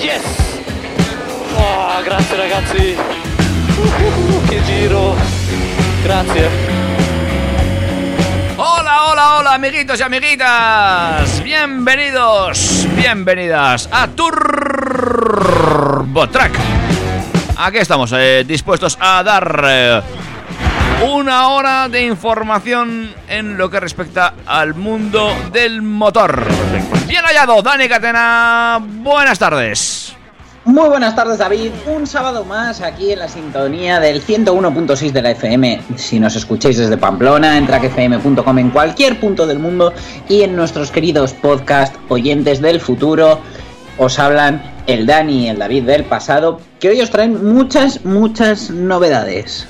Yes! Oh, grazie ragazzi! Uh, che giro! Grazie! Hola, hola, hola, amiguitos y amiguitas. Bienvenidos, bienvenidas a Turbo Track. Aquí estamos, eh, dispuestos a dar eh, una hora de información en lo que respecta al mundo del motor. Bien hallado, Dani Catena. Buenas tardes. Muy buenas tardes David, un sábado más aquí en la sintonía del 101.6 de la FM. Si nos escucháis desde Pamplona, en trackfm.com en cualquier punto del mundo y en nuestros queridos podcast oyentes del futuro os hablan el Dani y el David del pasado, que hoy os traen muchas, muchas novedades.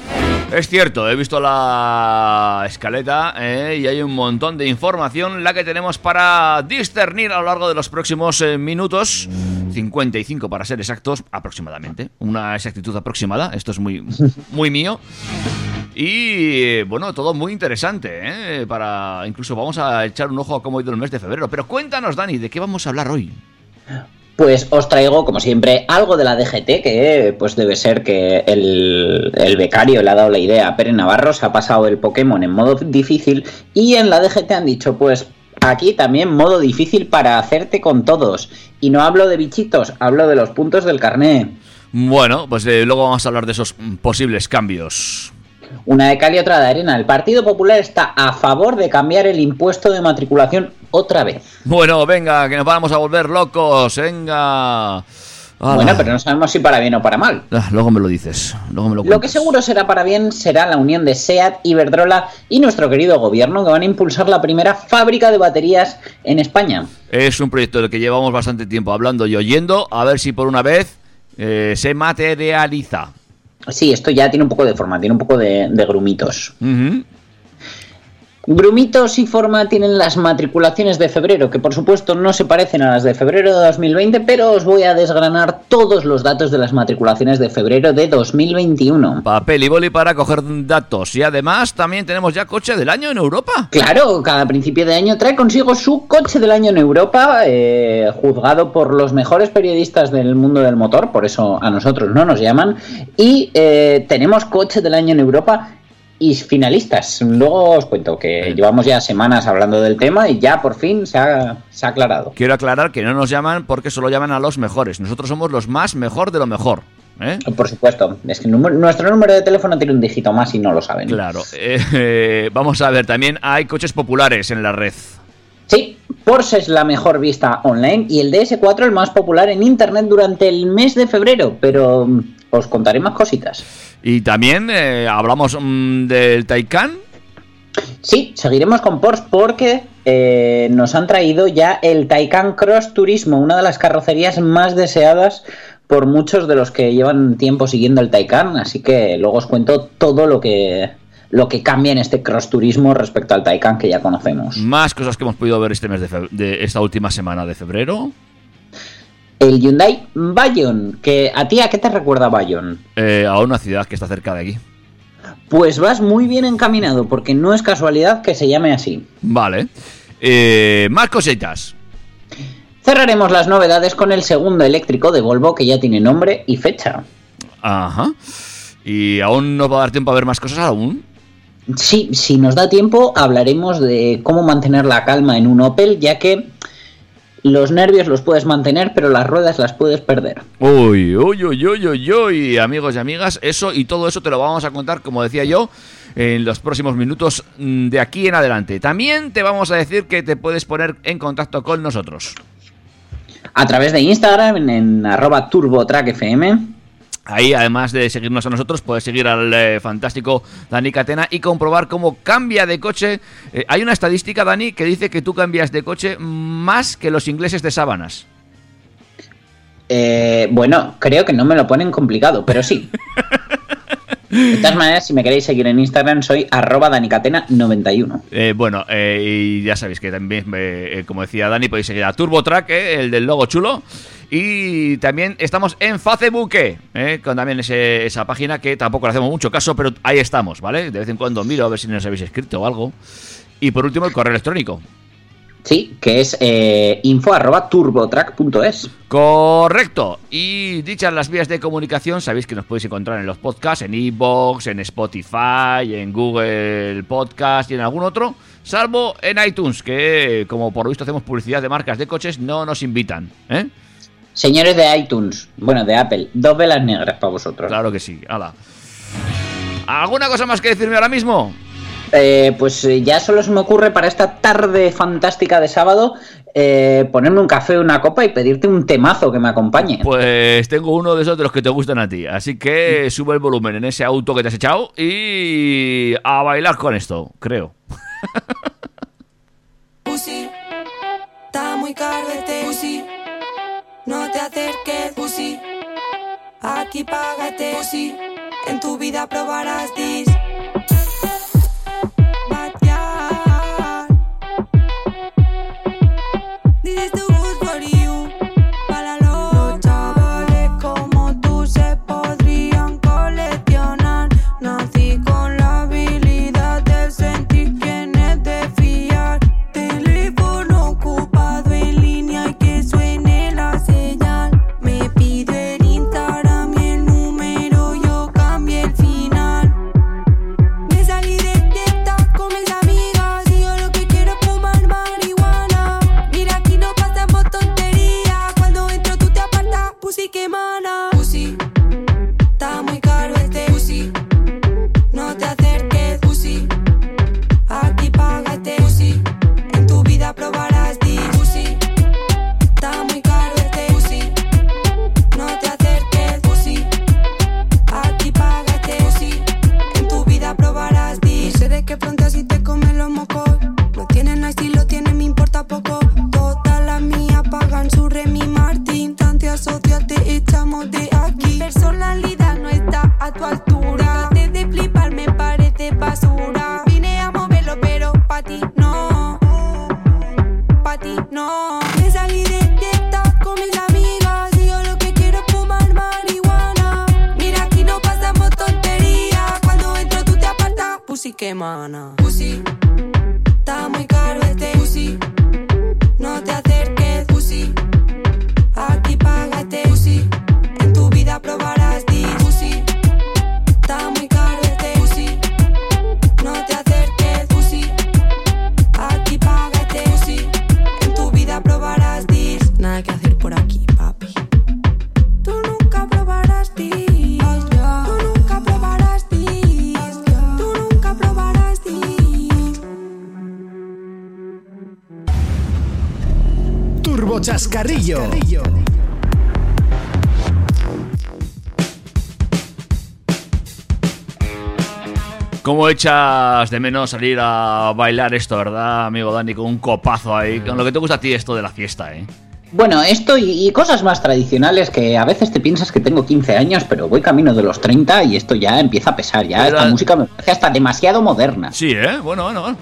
Es cierto, he visto la escaleta eh, y hay un montón de información la que tenemos para discernir a lo largo de los próximos eh, minutos. 55 para ser exactos, aproximadamente. Una exactitud aproximada, esto es muy, muy mío. Y bueno, todo muy interesante, ¿eh? Para. Incluso vamos a echar un ojo a cómo ha ido el mes de febrero. Pero cuéntanos, Dani, ¿de qué vamos a hablar hoy? Pues os traigo, como siempre, algo de la DGT, que pues debe ser que el, el becario le ha dado la idea a Pere Navarro, se ha pasado el Pokémon en modo difícil y en la DGT han dicho, pues aquí también modo difícil para hacerte con todos. Y no hablo de bichitos, hablo de los puntos del carné. Bueno, pues eh, luego vamos a hablar de esos posibles cambios. Una de cal y otra de arena. El Partido Popular está a favor de cambiar el impuesto de matriculación otra vez. Bueno, venga, que nos vamos a volver locos, venga. Bueno, pero no sabemos si para bien o para mal. Ah, luego me lo dices, luego me lo Lo que seguro será para bien será la unión de SEAT, Iberdrola y nuestro querido gobierno que van a impulsar la primera fábrica de baterías en España. Es un proyecto del que llevamos bastante tiempo hablando y oyendo, a ver si por una vez eh, se materializa. Sí, esto ya tiene un poco de forma, tiene un poco de, grumitos. Grumitos y forma tienen las matriculaciones de febrero, que por supuesto no se parecen a las de febrero de 2020, pero os voy a desgranar todos los datos de las matriculaciones de febrero de 2021. Papel y boli para coger datos. Y además también tenemos ya coche del año en Europa. Claro, cada principio de año trae consigo su coche del año en Europa, eh, juzgado por los mejores periodistas del mundo del motor, por eso a nosotros no nos llaman. Y eh, tenemos coche del año en Europa y finalistas. Luego os cuento que llevamos ya semanas hablando del tema y ya por fin se ha, se ha aclarado. Quiero aclarar que no nos llaman porque solo llaman a los mejores. Nosotros somos los más mejor de lo mejor. ¿eh? Por supuesto, es que nuestro número de teléfono tiene un dígito más y no lo saben. Claro. eh, vamos a ver, también hay coches populares en la red. Sí, Porsche es la mejor vista online y el DS4 el más popular en internet durante el mes de febrero, pero os contaré más cositas. Y también eh, hablamos mm, del Taycan. Sí, seguiremos con Porsche porque eh, nos han traído ya el Taycan Cross Turismo, una de las carrocerías más deseadas por muchos de los que llevan tiempo siguiendo el Taycan, así que luego os cuento todo lo que lo que cambia en este Cross Turismo respecto al Taycan que ya conocemos. Más cosas que hemos podido ver este mes de, de esta última semana de febrero. El Hyundai Bayon, que a ti a qué te recuerda Bayon? eh, a una ciudad que está cerca de aquí. Pues vas muy bien encaminado, porque no es casualidad que se llame así. Vale. Eh, más cositas. Cerraremos las novedades con el segundo eléctrico de Volvo que ya tiene nombre y fecha. Ajá. Y aún no va a dar tiempo a ver más cosas aún. Sí, si nos da tiempo, hablaremos de cómo mantener la calma en un Opel, ya que los nervios los puedes mantener, pero las ruedas las puedes perder. Uy, uy, uy, uy, uy, uy, amigos y amigas, eso y todo eso te lo vamos a contar, como decía yo, en los próximos minutos mm, de aquí en adelante. También te vamos a decir que te puedes poner en contacto con nosotros. A través de Instagram, en, en arroba turbotrackfm. Ahí, además de seguirnos a nosotros, puedes seguir al eh, fantástico Dani Catena y comprobar cómo cambia de coche. Eh, hay una estadística, Dani, que dice que tú cambias de coche más que los ingleses de sábanas. Eh, bueno, creo que no me lo ponen complicado, pero sí. De todas maneras, si me queréis seguir en Instagram, soy arroba danicatena91. Eh, bueno, eh, y ya sabéis que también, eh, como decía Dani, podéis seguir a TurboTrack, eh, el del logo chulo. Y también estamos en Facebook, eh, con también ese- esa página que tampoco le hacemos mucho caso, pero ahí estamos, ¿vale? De vez en cuando miro a ver si nos habéis escrito o algo. Y por último, el correo electrónico. Sí, que es eh, info arroba turbotrack.es. Correcto. Y dichas las vías de comunicación, sabéis que nos podéis encontrar en los podcasts, en iVoox, en Spotify, en Google Podcast y en algún otro, salvo en iTunes, que como por lo visto hacemos publicidad de marcas de coches, no nos invitan. ¿eh? Señores de iTunes, bueno, de Apple, dos velas negras para vosotros. Claro que sí. Hala. ¿Alguna cosa más que decirme ahora mismo? Eh, pues eh, ya solo se me ocurre para esta tarde fantástica de sábado eh, ponerme un café, una copa y pedirte un temazo que me acompañe. Pues tengo uno de esos de los que te gustan a ti. Así que sube el volumen en ese auto que te has echado y a bailar con esto, creo. Pussy, está muy caro este Pussy. No te acerques, Pussy. Aquí págate, Pussy. En tu vida probarás dis. No. Me salí de TikTok con mis amigas. Y yo lo que quiero es fumar marihuana. Mira, aquí no pasamos tonterías. Cuando entro tú te apartas. Pussy que mana. Pussy. Está muy caro este pussy. Turbo Chascarrillo. ¿Cómo echas de menos salir a bailar esto, verdad, amigo Dani? Con un copazo ahí. Con lo que te gusta a ti esto de la fiesta, ¿eh? Bueno, esto y, y cosas más tradicionales que a veces te piensas que tengo 15 años, pero voy camino de los 30 y esto ya empieza a pesar. Ya Pero- esta música me parece hasta demasiado moderna. Sí, ¿eh? Bueno, bueno, bueno.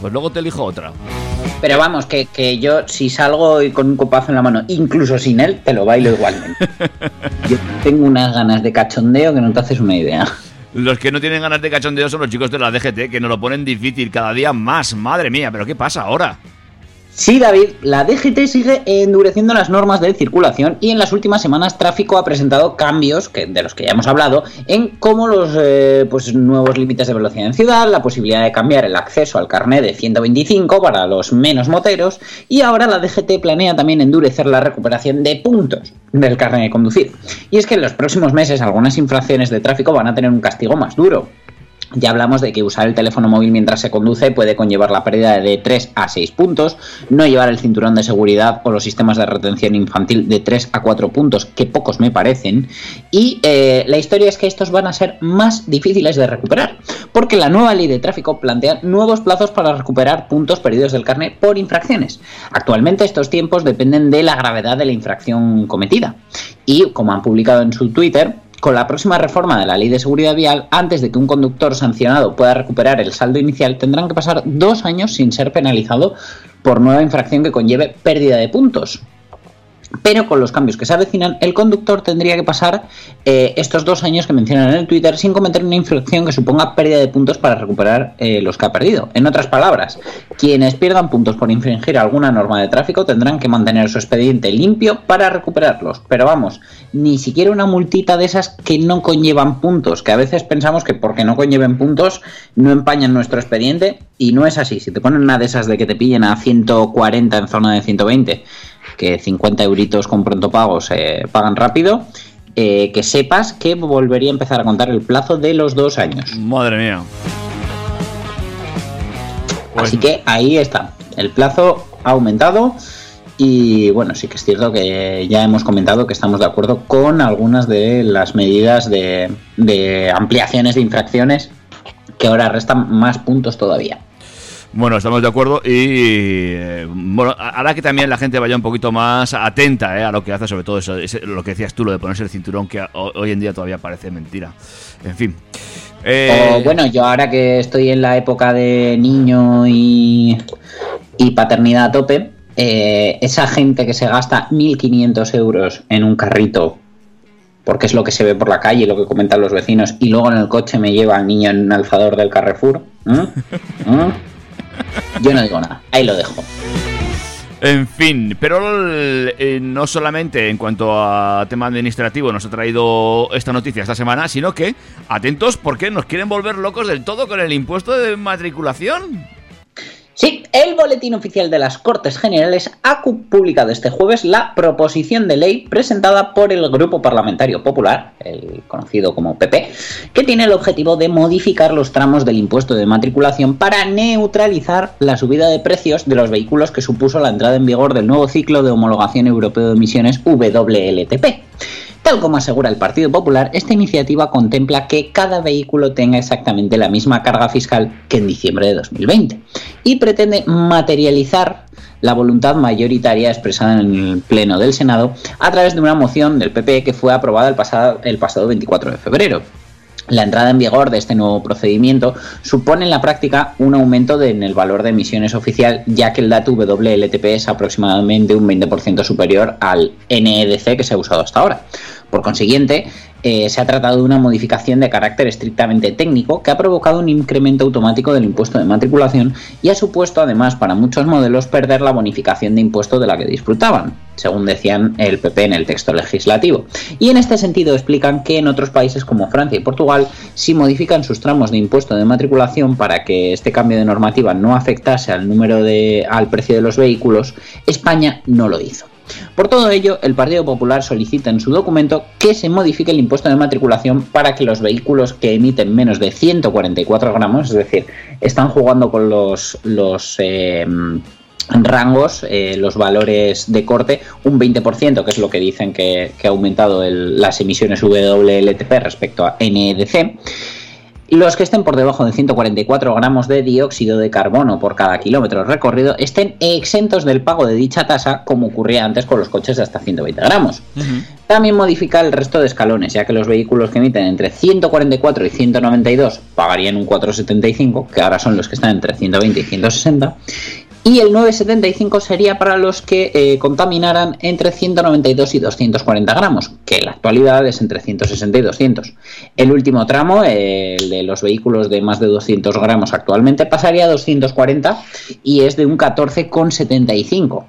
Pues luego te elijo otra. Pero vamos, que, que yo si salgo y con un copazo en la mano, incluso sin él, te lo bailo igualmente. yo tengo unas ganas de cachondeo que no te haces una idea. Los que no tienen ganas de cachondeo son los chicos de la DGT, que nos lo ponen difícil cada día más. Madre mía, ¿pero qué pasa ahora? Sí, David, la DGT sigue endureciendo las normas de circulación y en las últimas semanas Tráfico ha presentado cambios, que, de los que ya hemos hablado, en cómo los eh, pues, nuevos límites de velocidad en ciudad, la posibilidad de cambiar el acceso al carnet de 125 para los menos moteros y ahora la DGT planea también endurecer la recuperación de puntos del carnet de conducir. Y es que en los próximos meses algunas infracciones de tráfico van a tener un castigo más duro. Ya hablamos de que usar el teléfono móvil mientras se conduce puede conllevar la pérdida de 3 a 6 puntos, no llevar el cinturón de seguridad o los sistemas de retención infantil de 3 a 4 puntos, que pocos me parecen, y eh, la historia es que estos van a ser más difíciles de recuperar, porque la nueva ley de tráfico plantea nuevos plazos para recuperar puntos perdidos del carnet por infracciones. Actualmente estos tiempos dependen de la gravedad de la infracción cometida, y como han publicado en su Twitter, con la próxima reforma de la ley de seguridad vial, antes de que un conductor sancionado pueda recuperar el saldo inicial, tendrán que pasar dos años sin ser penalizado por nueva infracción que conlleve pérdida de puntos. Pero con los cambios que se avecinan, el conductor tendría que pasar eh, estos dos años que mencionan en el Twitter sin cometer una infracción que suponga pérdida de puntos para recuperar eh, los que ha perdido. En otras palabras, quienes pierdan puntos por infringir alguna norma de tráfico tendrán que mantener su expediente limpio para recuperarlos. Pero vamos, ni siquiera una multita de esas que no conllevan puntos, que a veces pensamos que porque no conlleven puntos no empañan nuestro expediente y no es así. Si te ponen una de esas de que te pillen a 140 en zona de 120, que 50 euritos con pronto pago se pagan rápido, eh, que sepas que volvería a empezar a contar el plazo de los dos años. Madre mía. Pues- Así que ahí está. El plazo ha aumentado. Y bueno, sí que es cierto que ya hemos comentado que estamos de acuerdo con algunas de las medidas de, de ampliaciones de infracciones que ahora restan más puntos todavía. Bueno, estamos de acuerdo y eh, bueno, hará que también la gente vaya un poquito más atenta eh, a lo que hace, sobre todo eso, lo que decías tú, lo de ponerse el cinturón, que hoy en día todavía parece mentira. En fin. Eh, bueno, yo ahora que estoy en la época de niño y, y paternidad a tope, esa gente que se gasta 1.500 euros en un carrito, porque es lo que se ve por la calle, lo que comentan los vecinos, y luego en el coche me lleva al niño en un alzador del Carrefour. Yo no digo nada, ahí lo dejo. En fin, pero eh, no solamente en cuanto a tema administrativo nos ha traído esta noticia esta semana, sino que, atentos, porque nos quieren volver locos del todo con el impuesto de matriculación. Sí, el Boletín Oficial de las Cortes Generales ha publicado este jueves la proposición de ley presentada por el Grupo Parlamentario Popular, el conocido como PP, que tiene el objetivo de modificar los tramos del impuesto de matriculación para neutralizar la subida de precios de los vehículos que supuso la entrada en vigor del nuevo ciclo de homologación europeo de emisiones WLTP. Tal como asegura el Partido Popular, esta iniciativa contempla que cada vehículo tenga exactamente la misma carga fiscal que en diciembre de 2020 y pretende materializar la voluntad mayoritaria expresada en el Pleno del Senado a través de una moción del PP que fue aprobada el pasado, el pasado 24 de febrero. La entrada en vigor de este nuevo procedimiento supone en la práctica un aumento en el valor de emisiones oficial, ya que el dato WLTP es aproximadamente un 20% superior al NEDC que se ha usado hasta ahora. Por consiguiente, eh, se ha tratado de una modificación de carácter estrictamente técnico que ha provocado un incremento automático del impuesto de matriculación y ha supuesto además para muchos modelos perder la bonificación de impuesto de la que disfrutaban, según decían el PP en el texto legislativo. Y en este sentido explican que en otros países como Francia y Portugal, si modifican sus tramos de impuesto de matriculación para que este cambio de normativa no afectase al número de al precio de los vehículos, España no lo hizo. Por todo ello, el Partido Popular solicita en su documento que se modifique el impuesto de matriculación para que los vehículos que emiten menos de 144 gramos, es decir, están jugando con los, los eh, rangos, eh, los valores de corte, un 20%, que es lo que dicen que, que ha aumentado el- las emisiones WLTP respecto a NEDC. Los que estén por debajo de 144 gramos de dióxido de carbono por cada kilómetro recorrido estén exentos del pago de dicha tasa, como ocurría antes con los coches de hasta 120 gramos. También modifica el resto de escalones, ya que los vehículos que emiten entre 144 y 192 pagarían un 475, que ahora son los que están entre 120 y 160. Y el 975 sería para los que eh, contaminaran entre 192 y 240 gramos, que en la actualidad es entre 160 y 200. El último tramo, el de los vehículos de más de 200 gramos actualmente, pasaría a 240 y es de un 14,75.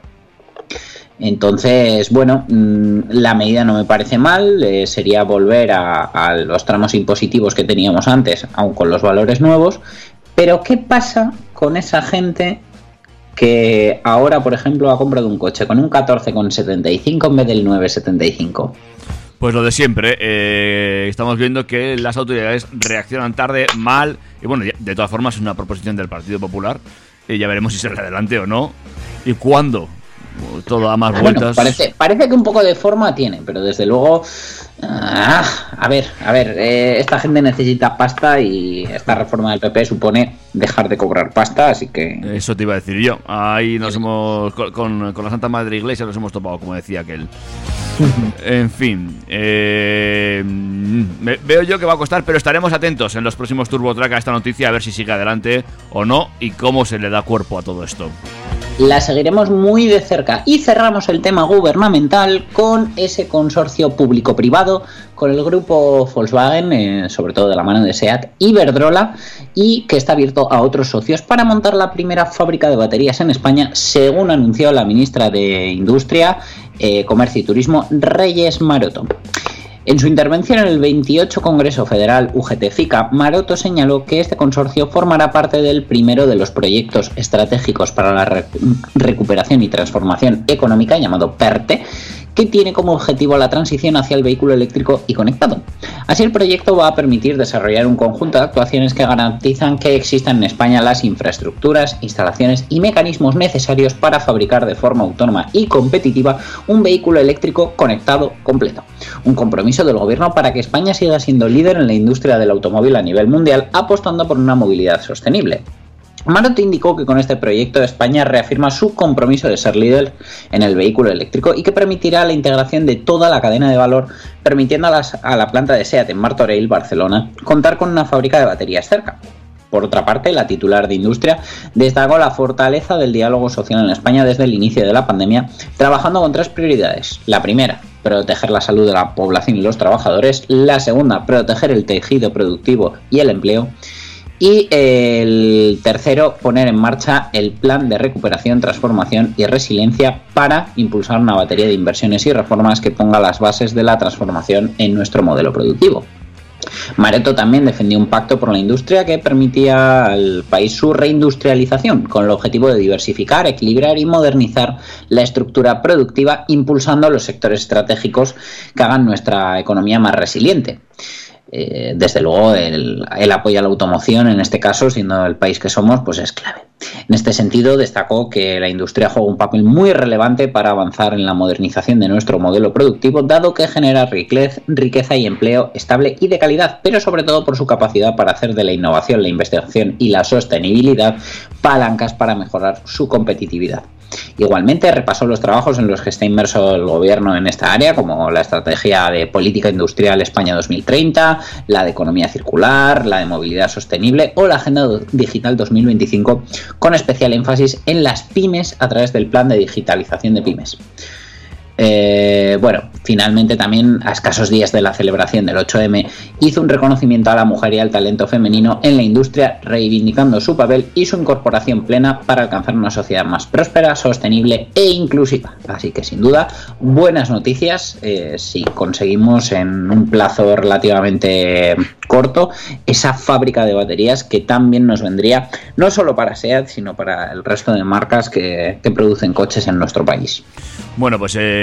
Entonces, bueno, mm, la medida no me parece mal, eh, sería volver a, a los tramos impositivos que teníamos antes, aun con los valores nuevos, pero ¿qué pasa con esa gente que ahora, por ejemplo, ha comprado un coche con un 14,75 en vez del 9,75? Pues lo de siempre, eh, estamos viendo que las autoridades reaccionan tarde, mal, y bueno, de todas formas es una proposición del Partido Popular, y ya veremos si sale adelante o no, y cuándo. Todo da más Bueno, vueltas. parece, parece que un poco de forma tiene, pero desde luego, ah, a ver, a ver, eh, esta gente necesita pasta y esta reforma del PP supone dejar de cobrar pasta, así que Eso te iba a decir yo. Ahí nos hemos. Con, la Santa Madre Iglesia nos hemos topado, como decía aquel. En fin. eh, me- veo yo que va a costar, pero estaremos atentos en los próximos Turbo Track a esta noticia a ver si sigue adelante o no y cómo se le da cuerpo a todo esto. la seguiremos muy de cerca. Y cerramos el tema gubernamental con ese consorcio público-privado, con el grupo Volkswagen, eh, sobre todo de la mano de SEAT, Iberdrola, y que está abierto a otros socios para montar la primera fábrica de baterías en España, según anunció la ministra de Industria, eh, Comercio y Turismo, Reyes Maroto. En su intervención en el 28 Congreso Federal UGT-FICA, Maroto señaló que este consorcio formará parte del primero de los proyectos estratégicos para la re- recuperación y transformación económica llamado PERTE, que tiene como objetivo la transición hacia el vehículo eléctrico y conectado. Así el proyecto va a permitir desarrollar un conjunto de actuaciones que garantizan que existan en España las infraestructuras, instalaciones y mecanismos necesarios para fabricar de forma autónoma y competitiva un vehículo eléctrico conectado completo. Un compromiso del gobierno para que España siga siendo líder en la industria del automóvil a nivel mundial, apostando por una movilidad sostenible. Maroto indicó que con este proyecto España reafirma su compromiso de ser líder en el vehículo eléctrico y que permitirá la integración de toda la cadena de valor, permitiendo a, las- a la planta de SEAT en Martorell, Barcelona, contar con una fábrica de baterías cerca. Por otra parte, la titular de Industria destacó la fortaleza del diálogo social en España desde el inicio de la pandemia, trabajando con tres prioridades. La primera, proteger la salud de la población y los trabajadores. La segunda, proteger el tejido productivo y el empleo. Y el tercero, poner en marcha el plan de recuperación, transformación y resiliencia para impulsar una batería de inversiones y reformas que ponga las bases de la transformación en nuestro modelo productivo. Mareto también defendió un pacto por la industria que permitía al país su reindustrialización, con el objetivo de diversificar, equilibrar y modernizar la estructura productiva, impulsando los sectores estratégicos que hagan nuestra economía más resiliente. Eh, desde luego, el, apoyo a la automoción, en este caso, siendo el país que somos, pues es clave. En este sentido, destacó que la industria juega un papel muy relevante para avanzar en la modernización de nuestro modelo productivo, dado que genera riquez- riqueza y empleo estable y de calidad, pero sobre todo por su capacidad para hacer de la innovación, la investigación y la sostenibilidad palancas para mejorar su competitividad. Igualmente repasó los trabajos en los que está inmerso el gobierno en esta área, como la estrategia de política industrial España 2030, la de economía circular, la de movilidad sostenible o la agenda digital 2025, con especial énfasis en las pymes a través del plan de digitalización de pymes. Eh, bueno, finalmente también a escasos días de la celebración del 8M hizo un reconocimiento a la mujer y al talento femenino en la industria, reivindicando su papel y su incorporación plena para alcanzar una sociedad más próspera, sostenible e inclusiva. Así que sin duda, buenas noticias eh, si conseguimos en un plazo relativamente corto esa fábrica de baterías que también nos vendría no solo para SEAT, sino para el resto de marcas que, que producen coches en nuestro país. Bueno, pues eh,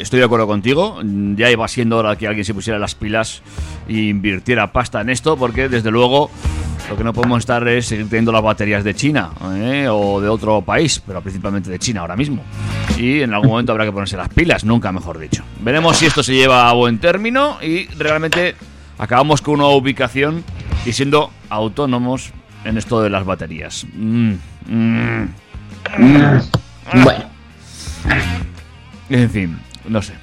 estoy de acuerdo contigo. Ya iba siendo hora que alguien se pusiera las pilas e invirtiera pasta en esto, porque desde luego lo que no podemos estar es seguir teniendo las baterías de China ¿eh? o de otro país, pero principalmente de China ahora mismo. Y en algún momento habrá que ponerse las pilas, nunca mejor dicho. Veremos si esto se lleva a buen término y realmente acabamos con una ubicación y siendo autónomos en esto de las baterías. Mm, mm. Bueno. En fin, no sé.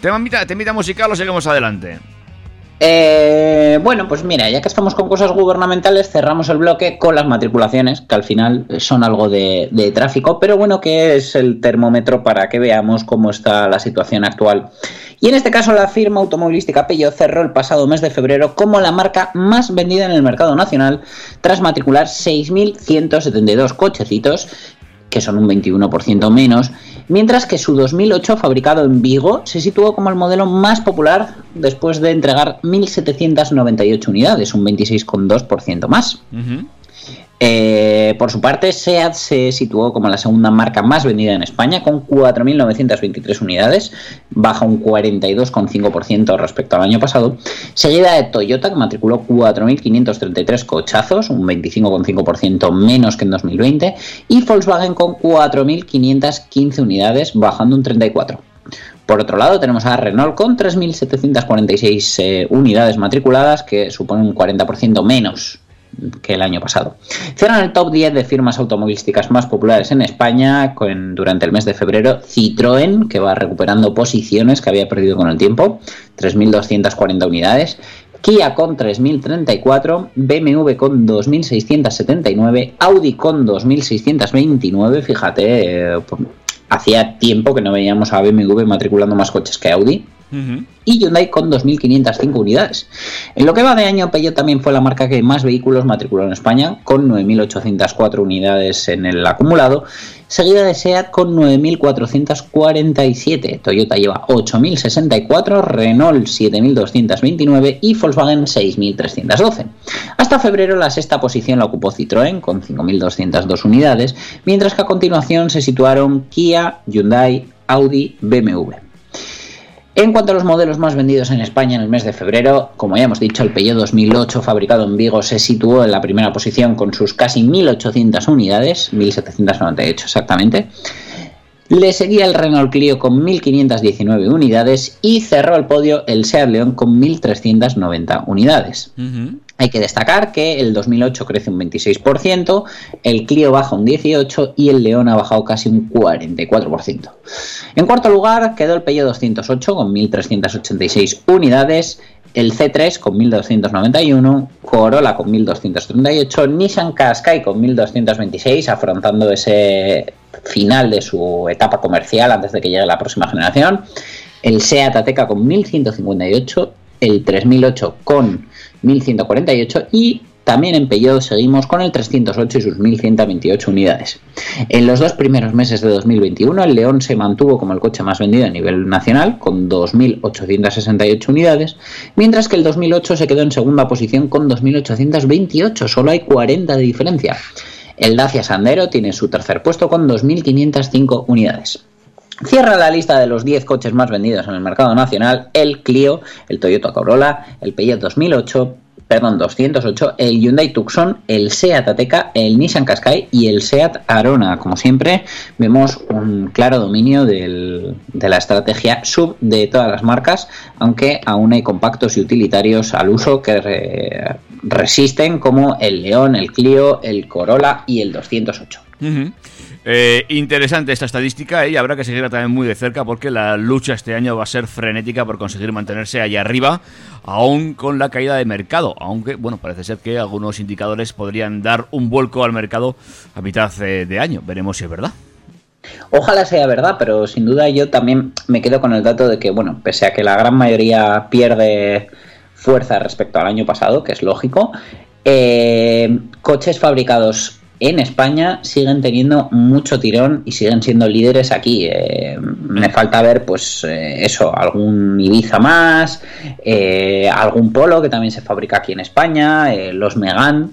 ¿Temita, temita musical o seguimos adelante? Eh, bueno, pues mira, ya que estamos con cosas gubernamentales, cerramos el bloque con las matriculaciones, que al final son algo de, tráfico, pero bueno, que es el termómetro para que veamos cómo está la situación actual. Y en este caso, la firma automovilística Peugeot cerró el pasado mes de febrero como la marca más vendida en el mercado nacional, tras matricular 6.172 cochecitos que son un 21% menos, mientras que su 2008 fabricado en Vigo se situó como el modelo más popular después de entregar 1.798 unidades, un 26,2% más. Eh, por su parte, SEAT se situó como la segunda marca más vendida en España con 4.923 unidades, baja un 42,5% respecto al año pasado, seguida de Toyota que matriculó 4.533 cochazos, un 25,5% menos que en 2020, y Volkswagen con 4.515 unidades, bajando un 34%. Por otro lado, tenemos a Renault con 3.746 eh, unidades matriculadas, que supone un 40% menos que el año pasado. Cierran el top 10 de firmas automovilísticas más populares en España durante el mes de febrero Citroën, que va recuperando posiciones que había perdido con el tiempo, 3.240 unidades. Kia con 3.034, BMW con 2.679, Audi con 2.629, fíjate, eh, hacía tiempo que no veíamos a BMW matriculando más coches que Audi Y Hyundai con 2.505 unidades. En lo que va de año, Peugeot también fue la marca que más vehículos matriculó en España, con 9.804 unidades en el acumulado, seguida de SEAT con 9.447. Toyota lleva 8.064, Renault 7.229 y Volkswagen 6.312. Hasta febrero la sexta posición la ocupó Citroën con 5.202 unidades, mientras que a continuación se situaron Kia, Hyundai, Audi, BMW. En cuanto a los modelos más vendidos en España en el mes de febrero, como ya hemos dicho, el Peugeot 2008 fabricado en Vigo se situó en la primera posición con sus casi 1.800 unidades, 1.798 exactamente. Le seguía el Renault Clio con 1.519 unidades y cerró el podio el Seat León con 1.390 unidades. Hay que destacar que el 2008 crece un 26%, el Clio baja un 18% y el León ha bajado casi un 44%. En cuarto lugar quedó el Peugeot 208 con 1.386 unidades, el C3 con 1.291, Corolla con 1.238, Nissan Qashqai con 1.226, afrontando ese final de su etapa comercial antes de que llegue la próxima generación, el Seat Ateca con 1.158, el 3008 con 1148 y también en Peugeot seguimos con el 308 y sus 1128 unidades. En los dos primeros meses de 2021 el León se mantuvo como el coche más vendido a nivel nacional con 2.868 unidades, mientras que el 2008 se quedó en segunda posición con 2.828, solo hay 40 de diferencia. El Dacia Sandero tiene su tercer puesto con 2.505 unidades. Cierra la lista de los 10 coches más vendidos en el mercado nacional el Clio, el Toyota Corolla, el Peugeot 2008, perdón, 208, el Hyundai Tucson, el Seat Ateca, el Nissan Qashqai y el Seat Arona. Como siempre, vemos un claro dominio de la estrategia sub de todas las marcas, aunque aún hay compactos y utilitarios al uso que re- resisten como el León, el Clio, el Corolla y el 208. Ujú. Eh, interesante esta estadística y habrá que seguirla también muy de cerca porque la lucha este año va a ser frenética por conseguir mantenerse allá arriba, aún con la caída de mercado. Aunque, bueno, parece ser que algunos indicadores podrían dar un vuelco al mercado a mitad eh, de año. Veremos si es verdad. Ojalá sea verdad, pero sin duda yo también me quedo con el dato de que, bueno, pese a que la gran mayoría pierde fuerza respecto al año pasado, que es lógico, eh, coches fabricados en España siguen teniendo mucho tirón y siguen siendo líderes aquí. Eh, me falta ver, pues, eh, eso, algún Ibiza más, eh, algún Polo que también se fabrica aquí en España, los Megan.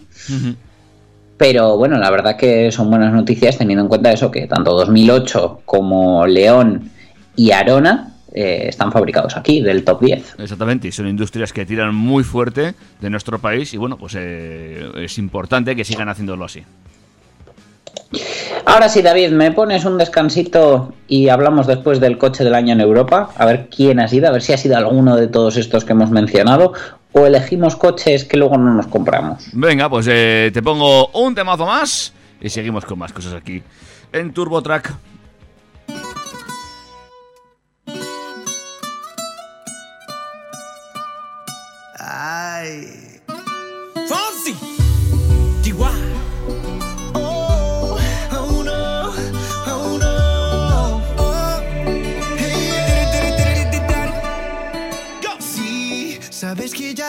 Pero bueno, la verdad que son buenas noticias teniendo en cuenta eso, que tanto 2008 como León y Arona eh, están fabricados aquí, del top 10. Exactamente, y son industrias que tiran muy fuerte de nuestro país y bueno, pues eh, es importante que sigan haciéndolo así. Ahora sí, David, me pones un descansito y hablamos después del coche del año en Europa, a ver quién ha sido, a ver si ha sido alguno de todos estos que hemos mencionado, o elegimos coches que luego no nos compramos. Venga, pues eh, te pongo un temazo más y seguimos con más cosas aquí en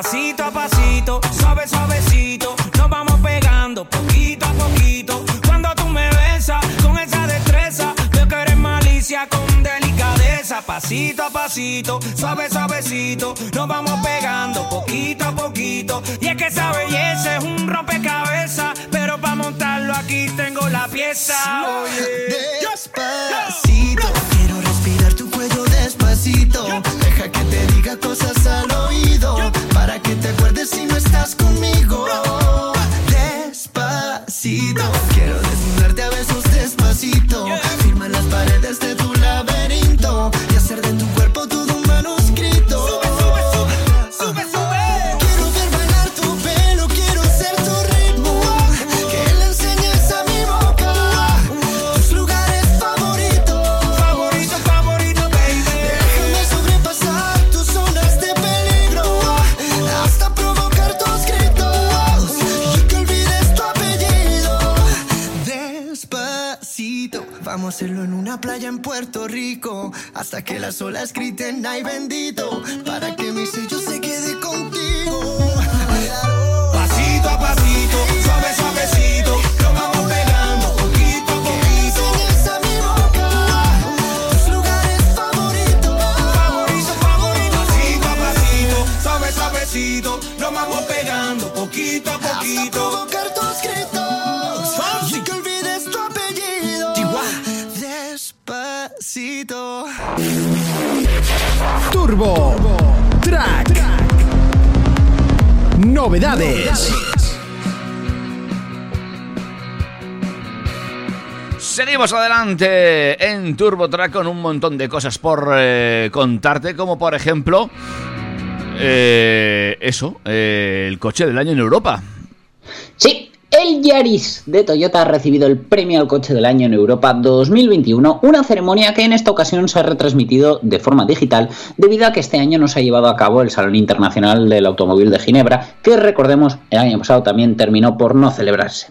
Pasito a pasito, suave, suavecito. Nos vamos pegando poquito a poquito. Cuando tú me besas con esa destreza, veo que eres malicia con delicadeza. Pasito a pasito, suave, suavecito. Nos vamos pegando poquito a poquito. Y es que esa belleza es un rompecabezas. Pero para montarlo aquí tengo la pieza. Oye. Despacito, quiero respirar cuello despacito. Deja que te diga cosas al oído para que te acuerdes si no estás conmigo. Despacito, quiero desnudarte a besos una playa en Puerto Rico hasta que las olas griten ay bendito para que mi sello se quede contigo. Pasito a pasito, suave, suavecito. Nos vamos pegando poquito a poquito. Enseñes a mi boca tus lugares favoritos. Favorito, favorito. Pasito a pasito, suave, suavecito. Nos vamos pegando poquito a poquito. Despacito. Turbo Track. Novedades. Seguimos adelante en Turbo Track con un montón de cosas por eh, contarte, como por ejemplo, eh, eso, eh, el coche del año en Europa. Sí, el Yaris de Toyota ha recibido el premio al coche del año en Europa 2021, una ceremonia que en esta ocasión se ha retransmitido de forma digital debido a que este año no se ha llevado a cabo el Salón Internacional del Automóvil de Ginebra, que recordemos el año pasado también terminó por no celebrarse.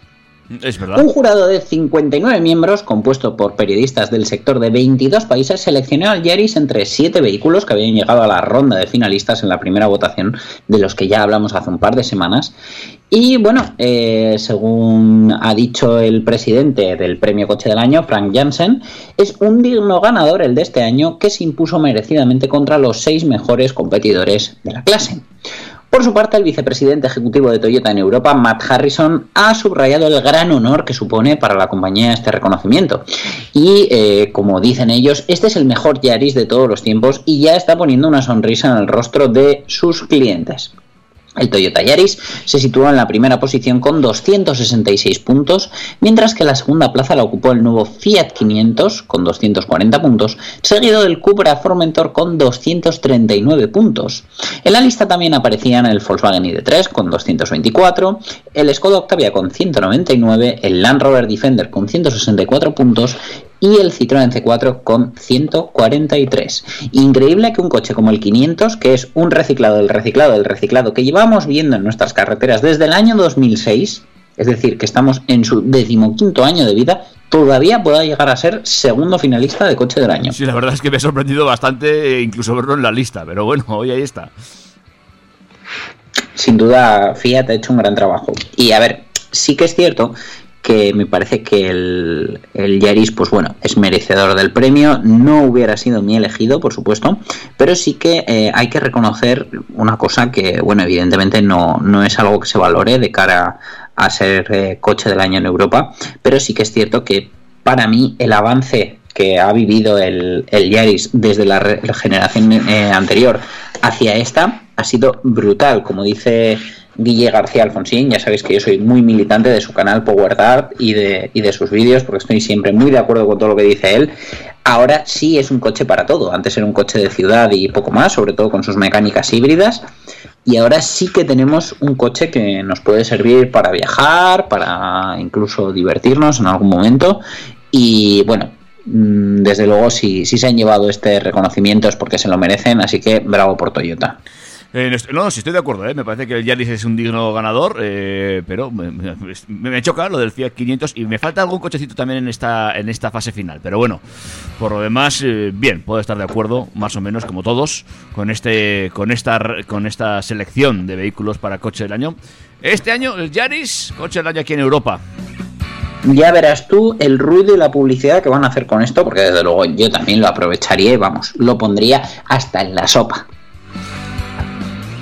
Un jurado de 59 miembros, compuesto por periodistas del sector de 22 países, seleccionó al Yaris entre 7 vehículos que habían llegado a la ronda de finalistas en la primera votación, de los que ya hablamos hace un par de semanas. Y bueno, eh, según ha dicho el presidente del premio Coche del Año, Frank Janssen, es un digno ganador el de este año que se impuso merecidamente contra los seis mejores competidores de la clase. Por su parte, el vicepresidente ejecutivo de Toyota en Europa, Matt Harrison, ha subrayado el gran honor que supone para la compañía este reconocimiento. Y, eh, como dicen ellos, este es el mejor Yaris de todos los tiempos y ya está poniendo una sonrisa en el rostro de sus clientes. El Toyota Yaris se situó en la primera posición con 266 puntos, mientras que la segunda plaza la ocupó el nuevo Fiat 500 con 240 puntos, seguido del Cupra Formentor con 239 puntos. En la lista también aparecían el Volkswagen ID3 con 224, el Skoda Octavia con 199, el Land Rover Defender con 164 puntos y el Citroën C4 con 143. Increíble que un coche como el 500, que es un reciclado del reciclado del reciclado que llevamos viendo en nuestras carreteras desde el año 2006, es decir, que estamos en su decimoquinto año de vida, todavía pueda llegar a ser segundo finalista de coche del año. Sí, la verdad es que me ha sorprendido bastante eh, incluso verlo en la lista, pero bueno, hoy ahí está. Sin duda, Fiat ha hecho un gran trabajo. Y a ver, sí que es cierto que me parece que el, el Yaris, pues bueno, es merecedor del premio. No hubiera sido mi elegido, por supuesto, pero sí que eh, hay que reconocer una cosa que, bueno, evidentemente no, no es algo que se valore de cara a ser eh, coche del año en Europa, pero sí que es cierto que para mí el avance que ha vivido el, el Yaris desde la, generación eh, anterior hacia esta ha sido brutal, como dice Guille García Alfonsín, ya sabéis que yo soy muy militante de su canal Power Dart y de, y de sus vídeos, porque estoy siempre muy de acuerdo con todo lo que dice él. Ahora sí es un coche para todo. Antes era un coche de ciudad y poco más, sobre todo con sus mecánicas híbridas. Y ahora sí que tenemos un coche que nos puede servir para viajar, para incluso divertirnos en algún momento. Y bueno, desde luego si, si se han llevado este reconocimiento es porque se lo merecen, así que bravo por Toyota. Eh, no sí estoy de acuerdo, ¿eh? me parece que el Yaris es un digno ganador, eh, pero me, choca lo del Fiat 500 y me falta algún cochecito también en esta, en esta fase final. Pero bueno, por lo demás, eh, bien, puedo estar de acuerdo, más o menos como todos, con, este, con, esta, con esta selección de vehículos para coche del año. Este año, el Yaris, coche del año aquí en Europa. Ya verás tú el ruido y la publicidad que van a hacer con esto, porque desde luego yo también lo aprovecharía y vamos, lo pondría hasta en la sopa.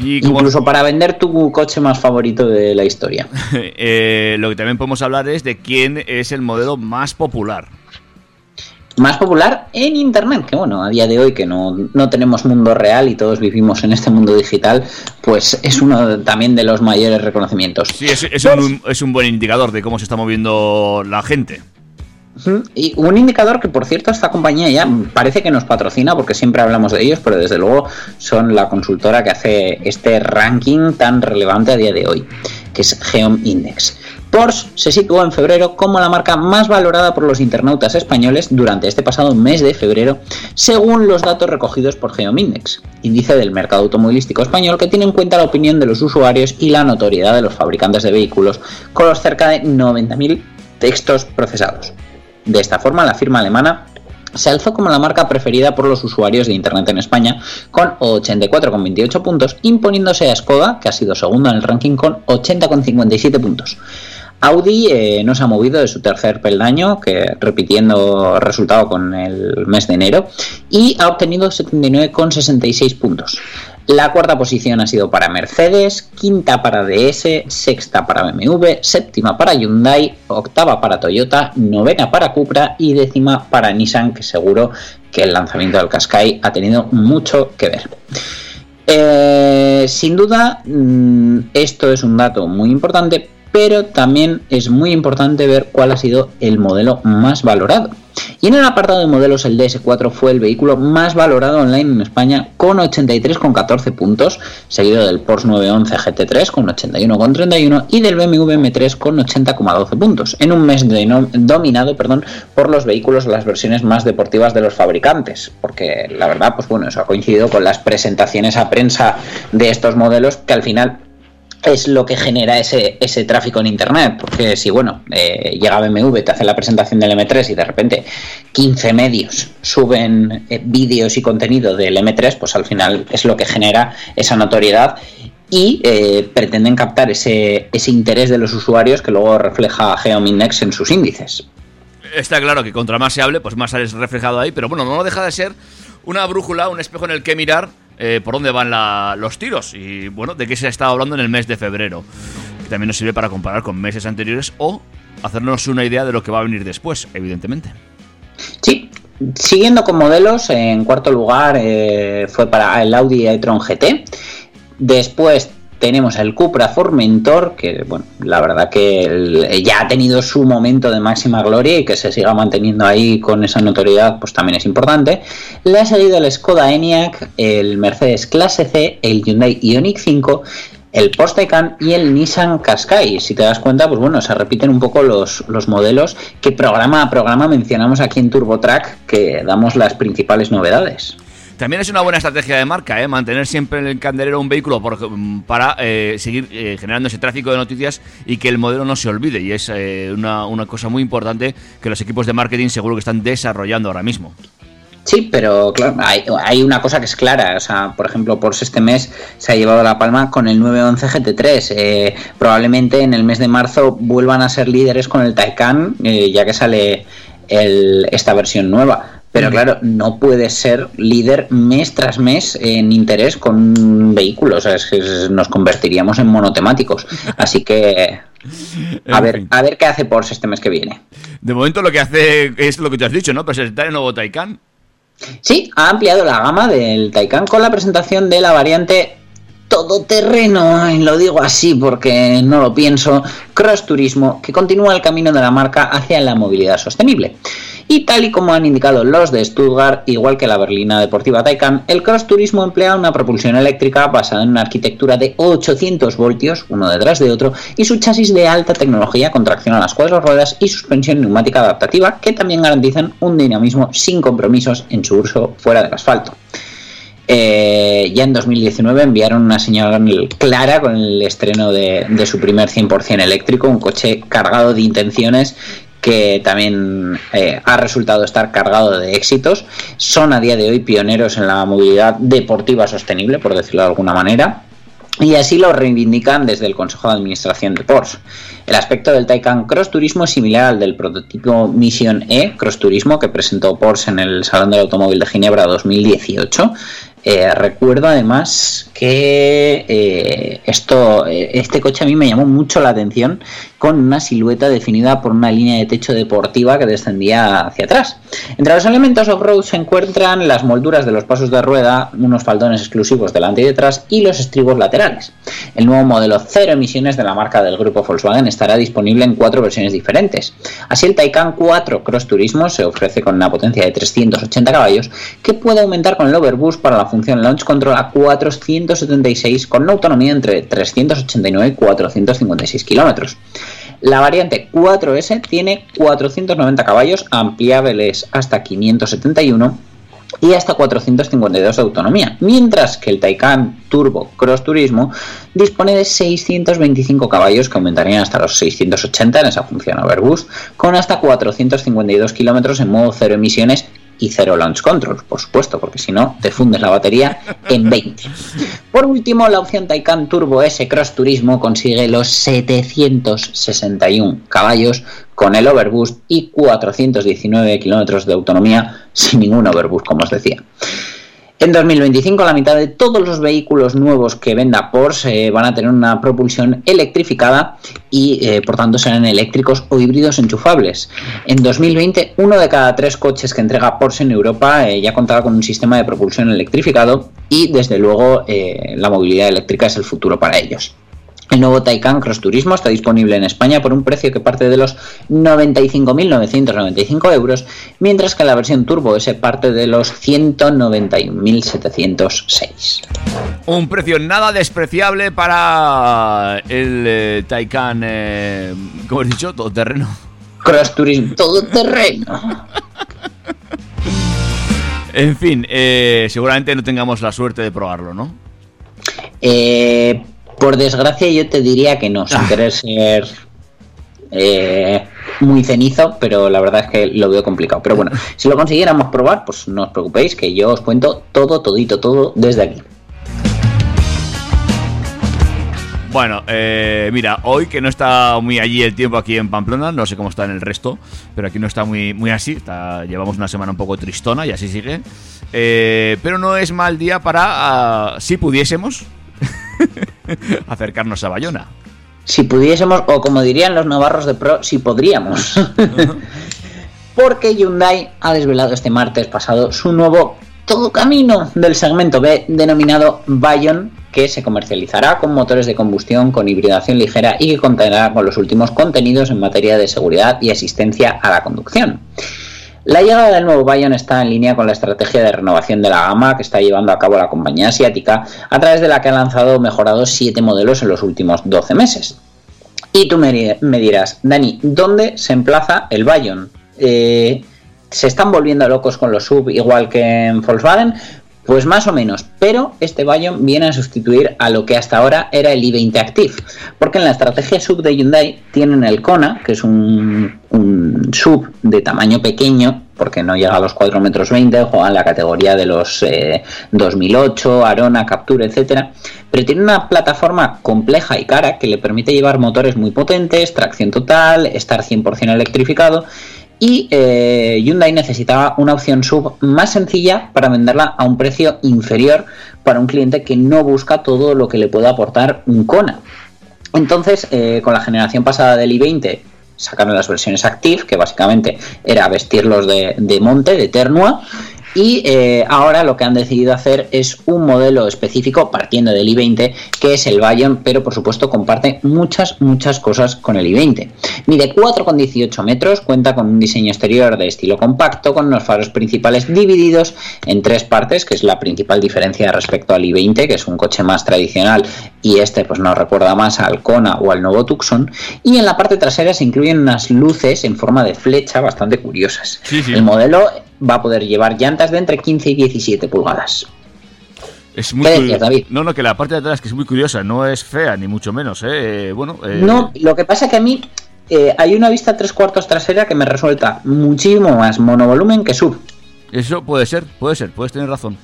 Y como- Incluso para vender tu coche más favorito de la historia. eh, lo que también podemos hablar es de quién es el modelo más popular. Más popular en Internet, que bueno, a día de hoy que no, no tenemos mundo real y todos vivimos en este mundo digital, pues es uno también de los mayores reconocimientos. Sí, es, es un, es un buen indicador de cómo se está moviendo la gente. Y un indicador que, por cierto, esta compañía ya parece que nos patrocina porque siempre hablamos de ellos, pero desde luego son la consultora que hace este ranking tan relevante a día de hoy, que es Geom Index. Porsche se situó en febrero como la marca más valorada por los internautas españoles durante este pasado mes de febrero, según los datos recogidos por Geom Index, índice del mercado automovilístico español que tiene en cuenta la opinión de los usuarios y la notoriedad de los fabricantes de vehículos, con los cerca de 90.000 textos procesados. De esta forma, la firma alemana se alzó como la marca preferida por los usuarios de Internet en España, con 84,28 puntos, imponiéndose a Skoda, que ha sido segundo en el ranking con 80,57 puntos. Audi eh, no se ha movido de su tercer peldaño, que repitiendo resultado con el mes de enero, y ha obtenido 79,66 puntos. La cuarta posición ha sido para Mercedes, quinta para DS, sexta para BMW, séptima para Hyundai, octava para Toyota, novena para Cupra y décima para Nissan, que seguro que el lanzamiento del Qashqai ha tenido mucho que ver. Eh, sin duda, mm, esto es un dato muy importante, pero también es muy importante ver cuál ha sido el modelo más valorado. Y en el apartado de modelos el DS4 fue el vehículo más valorado online en España con 83,14 puntos, seguido del Porsche 911 GT3 con 81,31 y del BMW M3 con 80,12 puntos, en un mes dominado por los vehículos las versiones más deportivas de los fabricantes, porque la verdad, pues bueno, eso ha coincidido con las presentaciones a prensa de estos modelos que al final es lo que genera ese, ese tráfico en internet. Porque si, bueno, eh, llega BMW, te hace la presentación del M3 y de repente 15 medios suben eh, vídeos y contenido del M3, pues al final es lo que genera esa notoriedad y eh, pretenden captar ese, ese interés de los usuarios que luego refleja Geom Index en sus índices. Está claro que contra más se hable, pues más sales reflejado ahí, pero bueno, no deja de ser una brújula, un espejo en el que mirar eh, por dónde van los tiros y bueno, de qué se ha estado hablando en el mes de febrero. Que también nos sirve para comparar con meses anteriores o hacernos una idea de lo que va a venir después, evidentemente. Sí, siguiendo con modelos, en cuarto lugar eh, fue para el Audi e-tron GT. Después tenemos el Cupra Formentor, que bueno, la verdad que ya ha tenido su momento de máxima gloria y que se siga manteniendo ahí con esa notoriedad, pues también es importante. Le ha seguido el Skoda Enyaq, el Mercedes Clase C, el Hyundai Ioniq 5, el Porsche Taycan y el Nissan Qashqai. Si te das cuenta, pues bueno, se repiten un poco los, los modelos que programa a programa mencionamos aquí en TurboTrack, que damos las principales novedades. También es una buena estrategia de marca, ¿eh? mantener siempre en el candelero un vehículo por- para eh, seguir eh, generando ese tráfico de noticias y que el modelo no se olvide. Y es eh, una, cosa muy importante que los equipos de marketing seguro que están desarrollando ahora mismo. Sí, pero claro, hay, una cosa que es clara. O sea, por ejemplo, Porsche este mes se ha llevado la palma con el 911 GT3. Eh, probablemente en el mes de marzo vuelvan a ser líderes con el Taycan, ya que sale esta versión nueva. Pero claro, no puede ser líder mes tras mes en interés con un vehículo. O sea, es que nos convertiríamos en monotemáticos. Así que a En ver, fin. a ver qué hace Porsche este mes que viene. De momento lo que hace es lo que te has dicho, ¿no? Presentar el nuevo Taycan. Sí, ha ampliado la gama del Taycan con la presentación de la variante todoterreno, y lo digo así porque no lo pienso, Cross Turismo, que continúa el camino de la marca hacia la movilidad sostenible. Y tal y como han indicado los de Stuttgart, igual que la berlina deportiva Taycan, el Cross Turismo emplea una propulsión eléctrica basada en una arquitectura de 800 voltios, uno detrás de otro, y su chasis de alta tecnología con tracción a las cuatro ruedas y suspensión neumática adaptativa, que también garantizan un dinamismo sin compromisos en su uso fuera del asfalto. Eh, ya en 2019 enviaron una señal clara con el estreno de, de su primer 100% eléctrico, un coche cargado de intenciones que también eh, ha resultado estar cargado de éxitos. Son a día de hoy pioneros en la movilidad deportiva sostenible, por decirlo de alguna manera. Y así lo reivindican desde el Consejo de Administración de Porsche. El aspecto del Taycan Cross Turismo es similar al del prototipo Mission E Cross Turismo que presentó Porsche en el Salón del Automóvil de Ginebra 2018. Eh, recuerdo además que eh, esto, eh, este coche a mí me llamó mucho la atención con una silueta definida por una línea de techo deportiva que descendía hacia atrás. Entre los elementos off-road se encuentran las molduras de los pasos de rueda, unos faldones exclusivos delante y detrás y los estribos laterales. El nuevo modelo cero emisiones de la marca del grupo Volkswagen estará disponible en cuatro versiones diferentes. Así el Taycan 4 Cross Turismo se ofrece con una potencia de 380 caballos que puede aumentar con el Overboost para la función Launch Control a 476 con una autonomía entre 389 y 456 kilómetros. La variante 4S tiene 490 caballos ampliables hasta 571 y hasta 452 de autonomía, mientras que el Taycan Turbo Cross Turismo dispone de 625 caballos que aumentarían hasta los 680 en esa función Overboost, con hasta 452 kilómetros en modo cero emisiones y cero launch control, por supuesto, porque si no te fundes la batería en 20. Por último, la opción Taycan Turbo S Cross Turismo consigue los 761 caballos con el overboost y 419 kilómetros de autonomía sin ningún overboost, como os decía. En 2025 la mitad de todos los vehículos nuevos que venda Porsche eh, van a tener una propulsión electrificada y eh, por tanto serán eléctricos o híbridos enchufables. En 2020 uno de cada tres coches que entrega Porsche en Europa eh, ya contaba con un sistema de propulsión electrificado y desde luego la movilidad eléctrica es el futuro para ellos. El nuevo Taycan Cross Turismo está disponible en España por un precio que parte de los 95.995 euros, mientras que la versión Turbo S parte de los 191.706. Un precio nada despreciable para el eh, Taycan, eh, ¿cómo has dicho? Todoterreno. Cross Turismo, todo terreno. En fin, eh, seguramente no tengamos la suerte de probarlo, ¿no? Eh, por desgracia yo te diría que no, sin Ah. querer ser eh, muy cenizo, pero la verdad es que lo veo complicado. Pero bueno, si lo consiguiéramos probar, pues no os preocupéis, que yo os cuento todo, todito, todo desde aquí. Bueno, eh, mira, hoy que no está muy allí el tiempo aquí en Pamplona, no sé cómo está en el resto, pero aquí no está muy, muy así. está- llevamos una semana un poco tristona y así sigue. Eh, pero no es mal día para, ah, si pudiésemos, acercarnos a Bayona. Si pudiésemos, o como dirían los navarros de pro, si podríamos. Porque Hyundai ha desvelado este martes pasado su nuevo todo camino del segmento B denominado Bayon, que se comercializará con motores de combustión con hibridación ligera y que contará con los últimos contenidos en materia de seguridad y asistencia a la conducción. La llegada del nuevo Bayon está en línea con la estrategia de renovación de la gama que está llevando a cabo la compañía asiática, a través de la que ha lanzado mejorados 7 modelos en los últimos 12 meses. Y tú me, me dirás, Dani, ¿dónde se emplaza el Bayon? Eh, ¿Se están volviendo locos con los sub igual que en Volkswagen? Pues más o menos, pero este Bayon viene a sustituir a lo que hasta ahora era el i20 Active, porque en la estrategia sub de Hyundai tienen el Kona, que es un, un sub de tamaño pequeño, porque no llega a los 4 metros 20, juega en la categoría de los eh, 2008, Arona, Capture, etcétera, pero tiene una plataforma compleja y cara que le permite llevar motores muy potentes, tracción total, estar 100% electrificado y eh, Hyundai necesitaba una opción sub más sencilla para venderla a un precio inferior para un cliente que no busca todo lo que le pueda aportar un Kona. Entonces, eh, con la generación pasada del i20 sacaron las versiones Active, que básicamente era vestirlos de, de monte, de ternua, y eh, ahora lo que han decidido hacer es un modelo específico partiendo del i20, que es el Bayon, pero por supuesto comparte muchas, muchas cosas con el i20. Mide 4,18 metros, cuenta con un diseño exterior de estilo compacto, con unos faros principales divididos en tres partes, que es la principal diferencia respecto al i20, que es un coche más tradicional y este pues nos recuerda más al Kona o al nuevo Tucson. Y en la parte trasera se incluyen unas luces en forma de flecha bastante curiosas. Sí, sí. El modelo va a poder llevar llantas de entre 15 y 17 pulgadas. Es muy ¿Qué decías, David? No, no, que la parte de atrás que es muy curiosa, no es fea ni mucho menos, ¿eh? Eh, Bueno, eh, No, lo que pasa que a mí eh, hay una vista tres cuartos trasera que me resulta muchísimo más monovolumen que sub. eso puede ser, puede ser, puedes tener razón.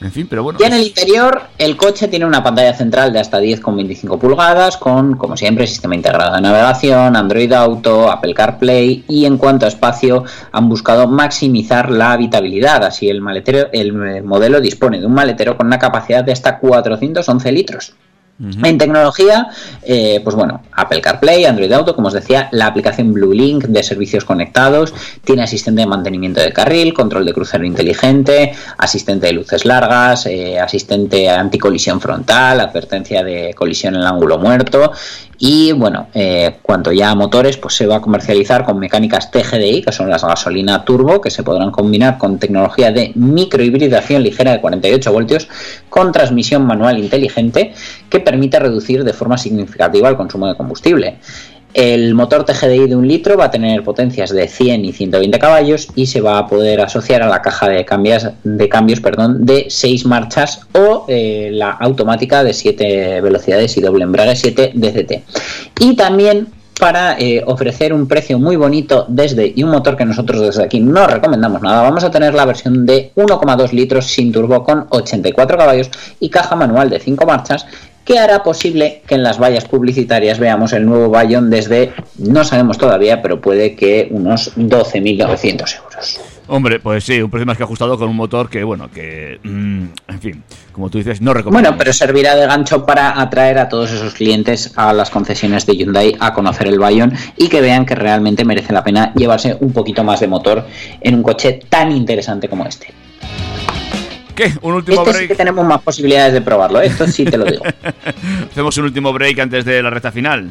En fin, pero bueno. Y en el interior, el coche tiene una pantalla central de hasta 10,25 pulgadas, con, como siempre, sistema integrado de navegación, Android Auto, Apple CarPlay, y en cuanto a espacio, han buscado maximizar la habitabilidad. Así, el, maletero, el modelo dispone de un maletero con una capacidad de hasta 411 litros. En tecnología, eh, pues bueno, Apple CarPlay, Android Auto, como os decía, la aplicación Blue Link de servicios conectados, tiene asistente de mantenimiento de carril, control de crucero inteligente, asistente de luces largas, eh, asistente anticolisión frontal, advertencia de colisión en el ángulo muerto y bueno, eh, cuanto ya a motores, pues se va a comercializar con mecánicas TGDI, que son las gasolina turbo, que se podrán combinar con tecnología de microhibridación ligera de 48 voltios con transmisión manual inteligente que permite reducir de forma significativa el consumo de combustible. El motor TGDI de un litro va a tener potencias de 100 y 120 caballos y se va a poder asociar a la caja de cambios de, cambios, perdón, de 6 marchas o eh, la automática de 7 velocidades y doble embrague 7 DCT. Y también para eh, ofrecer un precio muy bonito desde y un motor que nosotros desde aquí no recomendamos nada, vamos a tener la versión de 1,2 litros sin turbo con 84 caballos y caja manual de 5 marchas que hará posible que en las vallas publicitarias veamos el nuevo Bayon desde, no sabemos todavía, pero puede que unos 12.900 euros. Hombre, pues sí, un precio más que ajustado con un motor que, bueno, que. mm, en fin, como tú dices, no recomiendo. Bueno, pero servirá de gancho para atraer a todos esos clientes a las concesiones de Hyundai a conocer el Bayon y que vean que realmente merece la pena llevarse un poquito más de motor en un coche tan interesante como este. ¿Qué? Un último Este sí break. que tenemos más posibilidades de probarlo, esto sí te lo digo. Hacemos un último break antes de la recta final.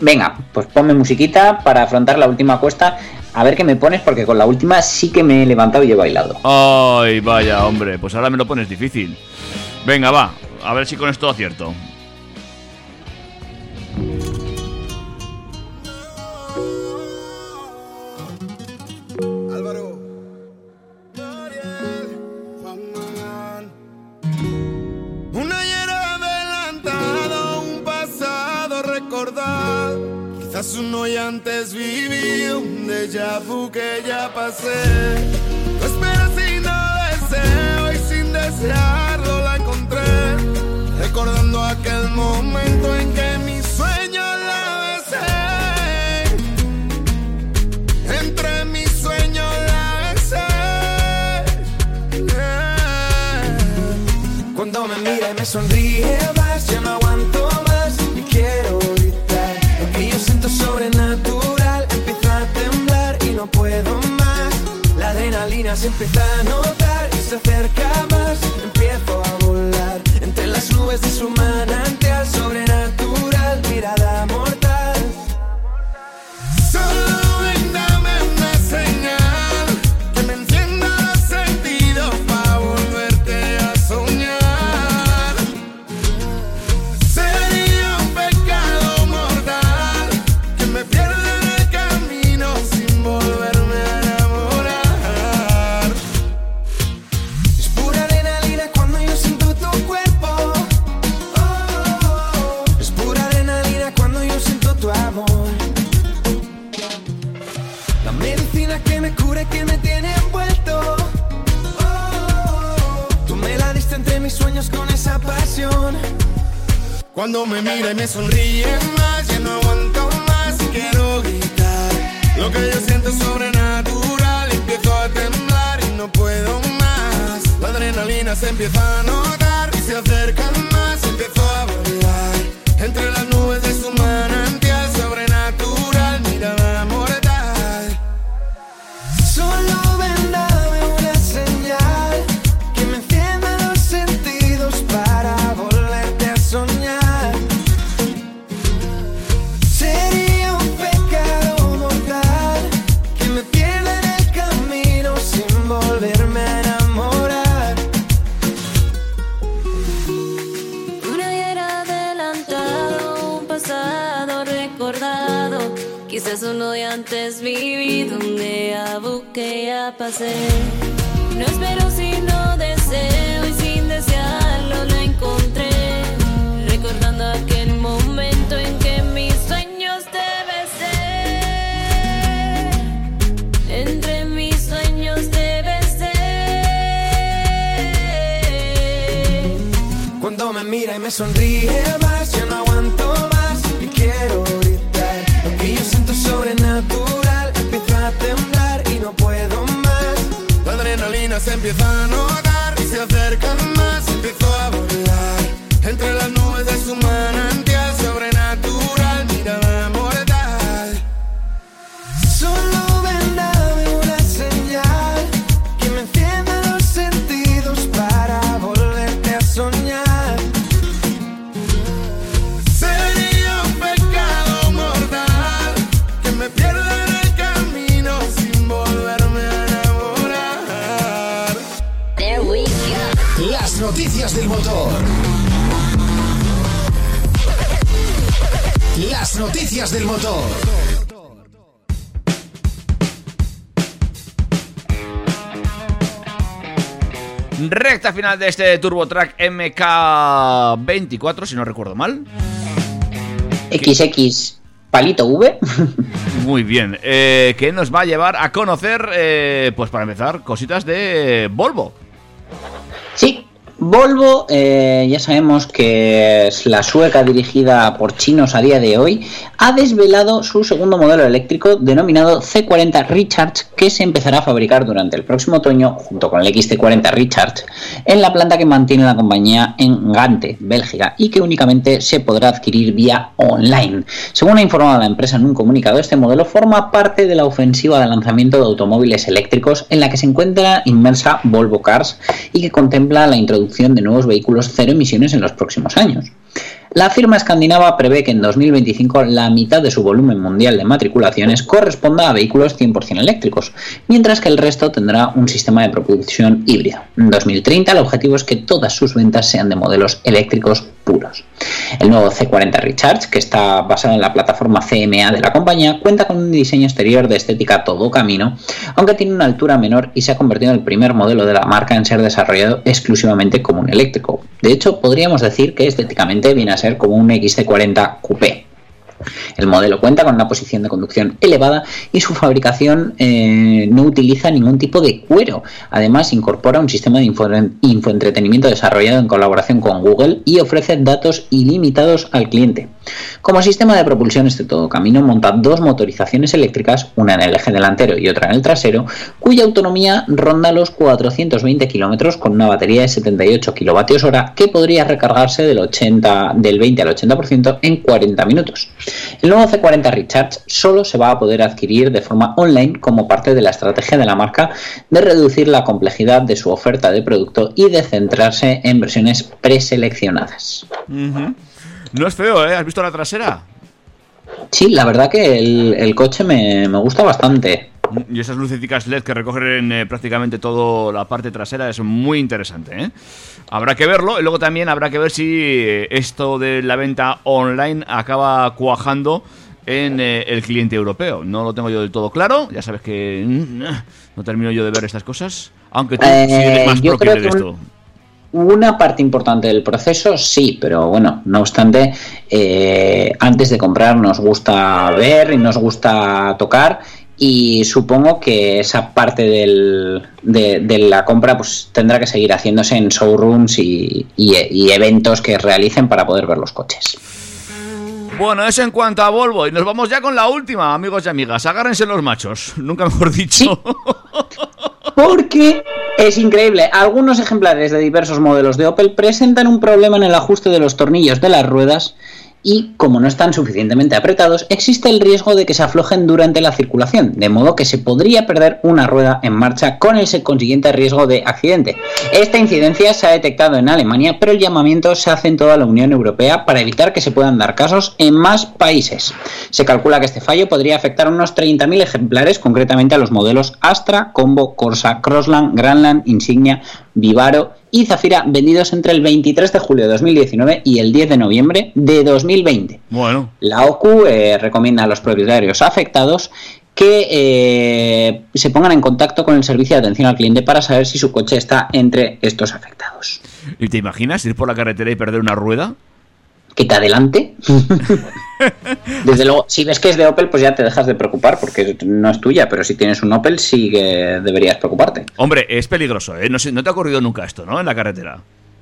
Venga, pues ponme musiquita para afrontar la última cuesta. A ver qué me pones, porque con la última sí que me he levantado y he bailado. Ay, vaya, hombre, pues ahora me lo pones difícil. Venga, va, a ver si con esto acierto. Quizás uno ya antes vivido, un déjà vu que ya pasé. Tú esperas y no deseo, y sin desearlo la encontré. Recordando aquel momento en que mi sueño la besé. Entre mis sueños la besé. Cuando me mira y me sonríe Empieza a notar y se acerca más. Empiezo a volar Entre las nubes de su manantial mira y me sonríe más, ya no aguanto más y quiero De este Turbo Track MK24, si no recuerdo mal. XX palito V. Muy bien. Eh, que nos va a llevar a conocer, eh, pues para empezar, cositas de Volvo. Volvo, eh, ya sabemos que es la sueca dirigida por chinos a día de hoy, ha desvelado su segundo modelo eléctrico denominado C40 Recharge que se empezará a fabricar durante el próximo otoño junto con el XT40 Recharge en la planta que mantiene la compañía en Gante, Bélgica, y que únicamente se podrá adquirir vía online. Según ha informado la empresa en un comunicado, este modelo forma parte de la ofensiva de lanzamiento de automóviles eléctricos en la que se encuentra inmersa Volvo Cars y que contempla la introducción de nuevos vehículos cero emisiones en los próximos años. La firma escandinava prevé que en 2025 la mitad de su volumen mundial de matriculaciones corresponda a vehículos 100% eléctricos, mientras que el resto tendrá un sistema de propulsión híbrido. En 2030 el objetivo es que todas sus ventas sean de modelos eléctricos puros. El nuevo C40 Recharge, que está basado en la plataforma CMA de la compañía, cuenta con un diseño exterior de estética todo camino, aunque tiene una altura menor y se ha convertido en el primer modelo de la marca en ser desarrollado exclusivamente como un eléctrico. De hecho, podríamos decir que estéticamente viene a ser como un XC40 Coupé. El modelo cuenta con una posición de conducción elevada y su fabricación eh, no utiliza ningún tipo de cuero. Además, incorpora un sistema de info infoentretenimiento desarrollado en colaboración con Google y ofrece datos ilimitados al cliente. Como sistema de propulsión este todo camino monta dos motorizaciones eléctricas, una en el eje delantero y otra en el trasero, cuya autonomía ronda los 420 kilómetros con una batería de 78 kWh que podría recargarse del, 80, del 20 al 80% en 40 minutos. El nuevo C40 Recharge solo se va a poder adquirir de forma online como parte de la estrategia de la marca de reducir la complejidad de su oferta de producto y de centrarse en versiones preseleccionadas. No es feo, ¿eh? ¿Has visto la trasera? Sí, la verdad que el, el coche me, me gusta bastante. Y esas lucecitas LED que recogen eh, prácticamente toda la parte trasera es muy interesante, ¿eh? Habrá que verlo y luego también habrá que ver si eh, esto de la venta online acaba cuajando en eh, el cliente europeo. No lo tengo yo del todo claro, ya sabes que mm, no termino yo de ver estas cosas, aunque tú sí eres Eh, más yo pro que creo de que esto. Una parte importante del proceso, sí, pero bueno, no obstante, eh, antes de comprar nos gusta ver y nos gusta tocar y supongo que esa parte del- de, de la compra pues tendrá que seguir haciéndose en showrooms y, y- y eventos que realicen para poder ver los coches. Bueno, eso en cuanto a Volvo. Y nos vamos ya con la última, amigos y amigas. Agárrense los machos. Nunca mejor dicho. Porque es increíble, algunos ejemplares de diversos modelos de Opel presentan un problema en el ajuste de los tornillos de las ruedas y como no están suficientemente apretados, existe el riesgo de que se aflojen durante la circulación, de modo que se podría perder una rueda en marcha con el consiguiente riesgo de accidente. Esta incidencia se ha detectado en Alemania, pero el llamamiento se hace en toda la Unión Europea para evitar que se puedan dar casos en más países. Se calcula que este fallo podría afectar a unos 30.000 ejemplares, concretamente a los modelos Astra, Combo, Corsa, Crossland, Grandland, Insignia, Vivaro y Zafira, vendidos entre el 23 de julio de 2019 y el 10 de noviembre de 2020. Bueno, La OCU eh, recomienda a los propietarios afectados que eh, se pongan en contacto con el servicio de atención al cliente para saber si su coche está entre estos afectados. ¿y te imaginas ir por la carretera y perder una rueda? Que te adelante. Desde luego, si ves que es de Opel, pues ya te dejas de preocupar porque no es tuya, pero si tienes un Opel sí que deberías preocuparte. Hombre, es peligroso, ¿eh? No, sé, no te ha ocurrido nunca esto, ¿no? En la carretera.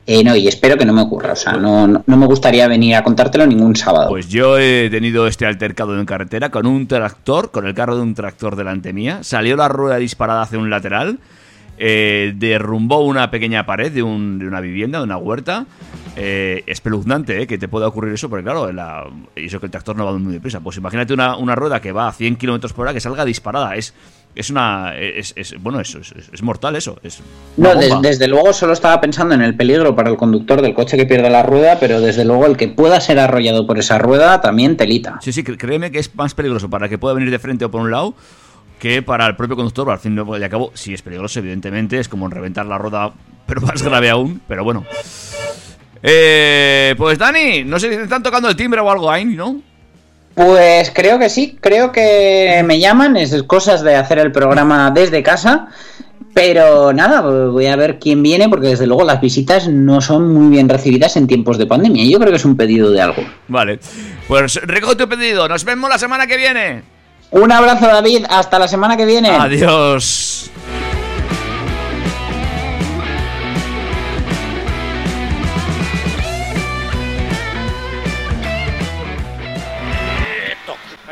Eh, no, y espero que no me ocurra. O sea, no, no, no me gustaría venir a contártelo ningún sábado. Pues yo he tenido este altercado en carretera con un tractor, con el carro de un tractor delante mía. Salió la rueda disparada hacia un lateral, eh, derrumbó una pequeña pared de, un- de una vivienda, de una huerta. Eh, espeluznante, ¿eh? Que te pueda ocurrir eso, porque claro, la- eso que el tractor no va muy deprisa. Pues imagínate una, una rueda que va a 100 kilómetros por hora que salga disparada. Es, es una. Es, es- bueno, eso es, mortal, eso. Es No, des- desde luego solo estaba pensando en el peligro para el conductor del coche que pierde la rueda, pero desde luego el que pueda ser arrollado por esa rueda también telita. Sí, sí, créeme que es más peligroso para el que pueda venir de frente o por un lado que para el propio conductor. Al fin y al cabo, sí es peligroso, evidentemente, es como reventar la rueda, pero más grave aún. Pero bueno. Eh, pues Dani, no sé si te están tocando el timbre o algo ahí, ¿no? Pues creo que sí, creo que me llaman, es cosas de hacer el programa desde casa. Pero nada, voy a ver quién viene porque desde luego las visitas no son muy bien recibidas en tiempos de pandemia. Yo creo que es un pedido de algo. Vale, pues recoge tu pedido. Nos vemos la semana que viene. Un abrazo David, hasta la semana que viene. Adiós.